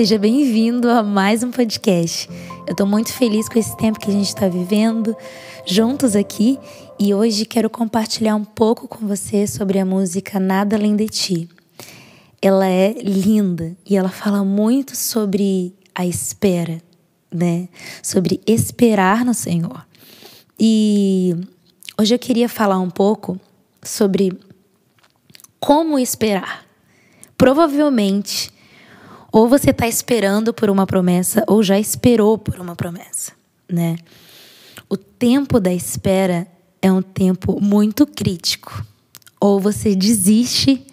seja bem-vindo a mais um podcast. Eu estou muito feliz com esse tempo que a gente está vivendo juntos aqui e hoje quero compartilhar um pouco com você sobre a música Nada Além de Ti. Ela é linda e ela fala muito sobre a espera, né? Sobre esperar no Senhor. E hoje eu queria falar um pouco sobre como esperar. Provavelmente ou você está esperando por uma promessa, ou já esperou por uma promessa, né? O tempo da espera é um tempo muito crítico. Ou você desiste,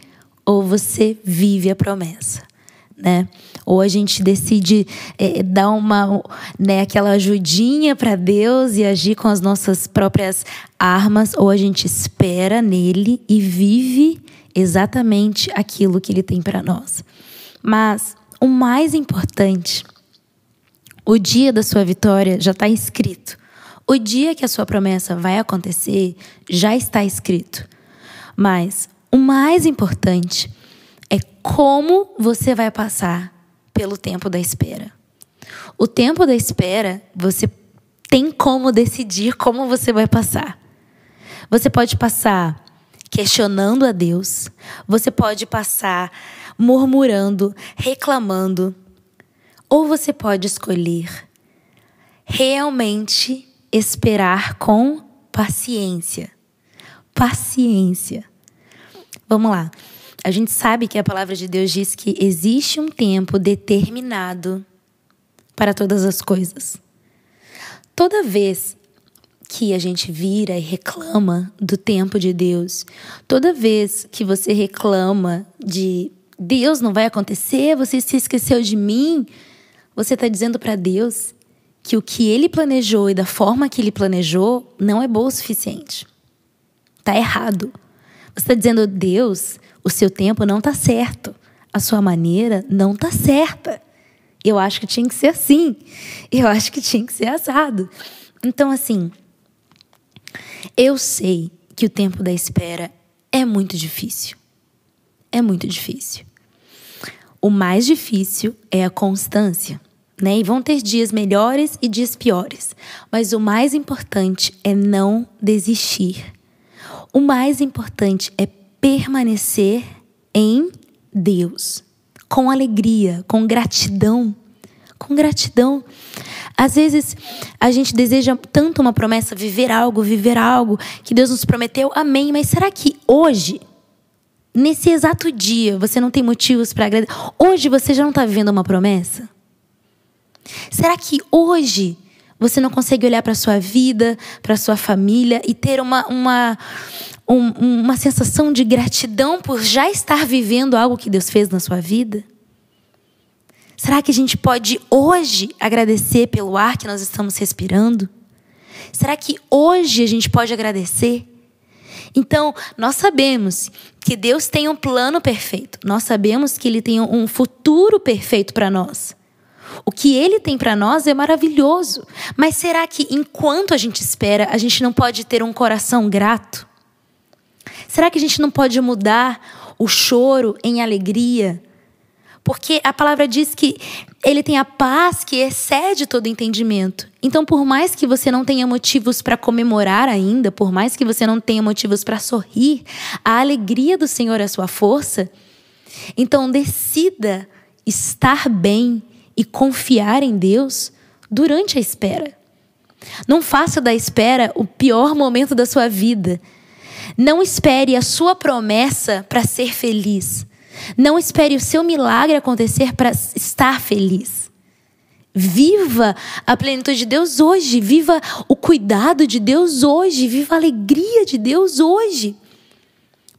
ou você vive a promessa, né? Ou a gente decide é, dar uma, né, aquela ajudinha para Deus e agir com as nossas próprias armas, ou a gente espera nele e vive exatamente aquilo que ele tem para nós. Mas o mais importante, o dia da sua vitória já está escrito. O dia que a sua promessa vai acontecer já está escrito. Mas o mais importante é como você vai passar pelo tempo da espera. O tempo da espera, você tem como decidir como você vai passar. Você pode passar questionando a Deus, você pode passar murmurando, reclamando. Ou você pode escolher realmente esperar com paciência. Paciência. Vamos lá. A gente sabe que a palavra de Deus diz que existe um tempo determinado para todas as coisas. Toda vez que a gente vira e reclama do tempo de Deus, toda vez que você reclama de Deus não vai acontecer, você se esqueceu de mim. Você está dizendo para Deus que o que ele planejou e da forma que ele planejou não é bom o suficiente. Está errado. Você está dizendo, Deus, o seu tempo não está certo. A sua maneira não está certa. Eu acho que tinha que ser assim. Eu acho que tinha que ser assado. Então, assim, eu sei que o tempo da espera é muito difícil. É muito difícil. O mais difícil é a constância, né? E vão ter dias melhores e dias piores, mas o mais importante é não desistir. O mais importante é permanecer em Deus, com alegria, com gratidão, com gratidão. Às vezes a gente deseja tanto uma promessa, viver algo, viver algo que Deus nos prometeu, amém, mas será que hoje Nesse exato dia, você não tem motivos para agradecer. Hoje você já não está vivendo uma promessa? Será que hoje você não consegue olhar para sua vida, para sua família e ter uma, uma, um, uma sensação de gratidão por já estar vivendo algo que Deus fez na sua vida? Será que a gente pode hoje agradecer pelo ar que nós estamos respirando? Será que hoje a gente pode agradecer? Então, nós sabemos que Deus tem um plano perfeito. Nós sabemos que Ele tem um futuro perfeito para nós. O que Ele tem para nós é maravilhoso. Mas será que enquanto a gente espera, a gente não pode ter um coração grato? Será que a gente não pode mudar o choro em alegria? Porque a palavra diz que ele tem a paz que excede todo entendimento. Então, por mais que você não tenha motivos para comemorar ainda, por mais que você não tenha motivos para sorrir, a alegria do Senhor é sua força. Então, decida estar bem e confiar em Deus durante a espera. Não faça da espera o pior momento da sua vida. Não espere a sua promessa para ser feliz. Não espere o seu milagre acontecer para estar feliz. Viva a plenitude de Deus hoje, viva o cuidado de Deus hoje, viva a alegria de Deus hoje.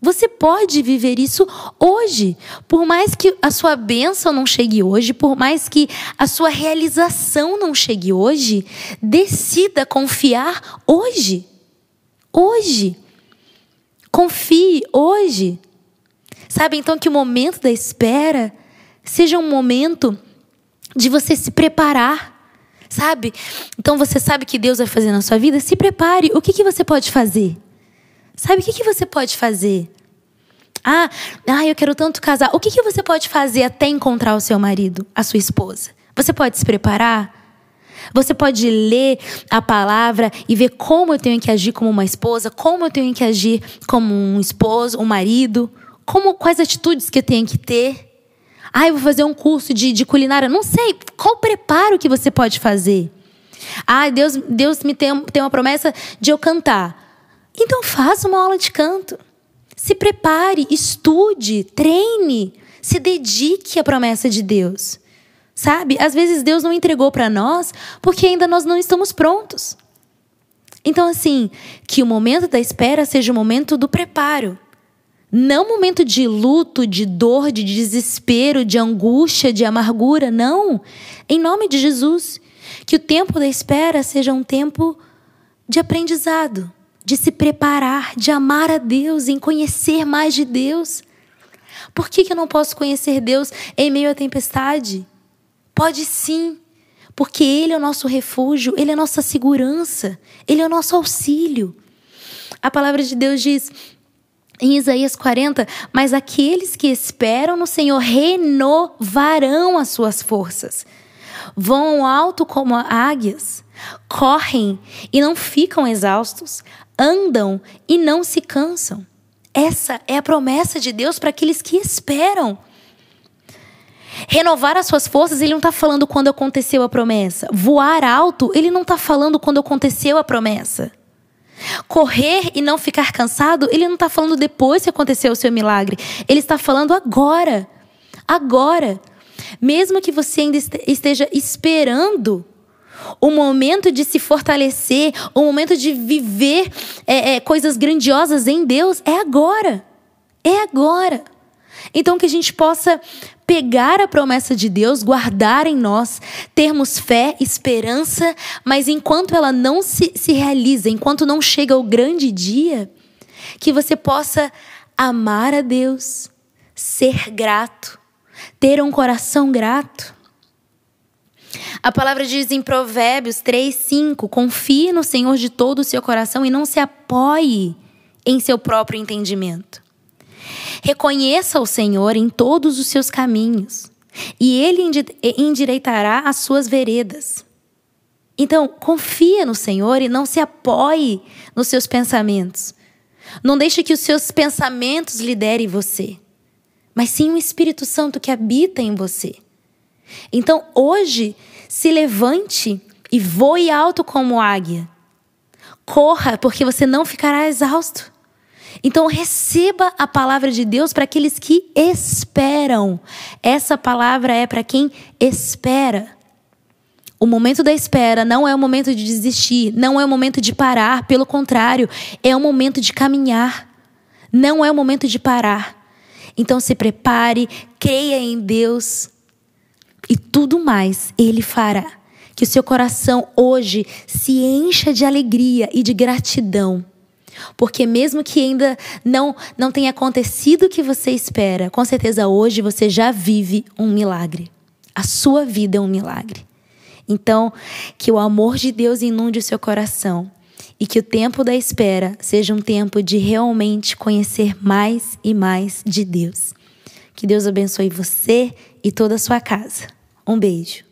Você pode viver isso hoje. Por mais que a sua bênção não chegue hoje, por mais que a sua realização não chegue hoje, decida confiar hoje. Hoje. Confie hoje. Sabe? Então, que o momento da espera seja um momento de você se preparar. Sabe? Então, você sabe que Deus vai fazer na sua vida? Se prepare. O que, que você pode fazer? Sabe? O que, que você pode fazer? Ah, ah, eu quero tanto casar. O que, que você pode fazer até encontrar o seu marido, a sua esposa? Você pode se preparar? Você pode ler a palavra e ver como eu tenho que agir como uma esposa, como eu tenho que agir como um esposo, um marido, como quais atitudes que eu tenho que ter. Ah, eu vou fazer um curso de, de culinária. Não sei. Qual preparo que você pode fazer? Ah, Deus, Deus me tem, tem uma promessa de eu cantar. Então faça uma aula de canto. Se prepare, estude, treine, se dedique à promessa de Deus. Sabe? Às vezes Deus não entregou para nós porque ainda nós não estamos prontos. Então, assim, que o momento da espera seja o momento do preparo. Não momento de luto, de dor, de desespero, de angústia, de amargura. Não. Em nome de Jesus. Que o tempo da espera seja um tempo de aprendizado, de se preparar, de amar a Deus, em conhecer mais de Deus. Por que, que eu não posso conhecer Deus em meio à tempestade? Pode sim, porque Ele é o nosso refúgio, Ele é a nossa segurança, Ele é o nosso auxílio. A palavra de Deus diz em Isaías 40: Mas aqueles que esperam no Senhor renovarão as suas forças, vão alto como águias, correm e não ficam exaustos, andam e não se cansam. Essa é a promessa de Deus para aqueles que esperam. Renovar as suas forças, ele não está falando quando aconteceu a promessa. Voar alto, ele não está falando quando aconteceu a promessa. Correr e não ficar cansado, ele não está falando depois que aconteceu o seu milagre. Ele está falando agora. Agora. Mesmo que você ainda esteja esperando o momento de se fortalecer, o momento de viver é, é, coisas grandiosas em Deus, é agora. É agora. Então, que a gente possa pegar a promessa de Deus, guardar em nós, termos fé, esperança, mas enquanto ela não se, se realiza, enquanto não chega o grande dia, que você possa amar a Deus, ser grato, ter um coração grato. A palavra diz em Provérbios 3, 5: Confie no Senhor de todo o seu coração e não se apoie em seu próprio entendimento. Reconheça o Senhor em todos os seus caminhos, e ele endireitará as suas veredas. Então, confia no Senhor e não se apoie nos seus pensamentos. Não deixe que os seus pensamentos liderem você, mas sim o Espírito Santo que habita em você. Então, hoje, se levante e voe alto como águia. Corra, porque você não ficará exausto. Então receba a palavra de Deus para aqueles que esperam. Essa palavra é para quem espera. O momento da espera não é o momento de desistir, não é o momento de parar, pelo contrário, é o momento de caminhar. Não é o momento de parar. Então se prepare, creia em Deus e tudo mais ele fará. Que o seu coração hoje se encha de alegria e de gratidão porque mesmo que ainda não não tenha acontecido o que você espera, com certeza hoje você já vive um milagre. A sua vida é um milagre. Então, que o amor de Deus inunde o seu coração e que o tempo da espera seja um tempo de realmente conhecer mais e mais de Deus. Que Deus abençoe você e toda a sua casa. Um beijo.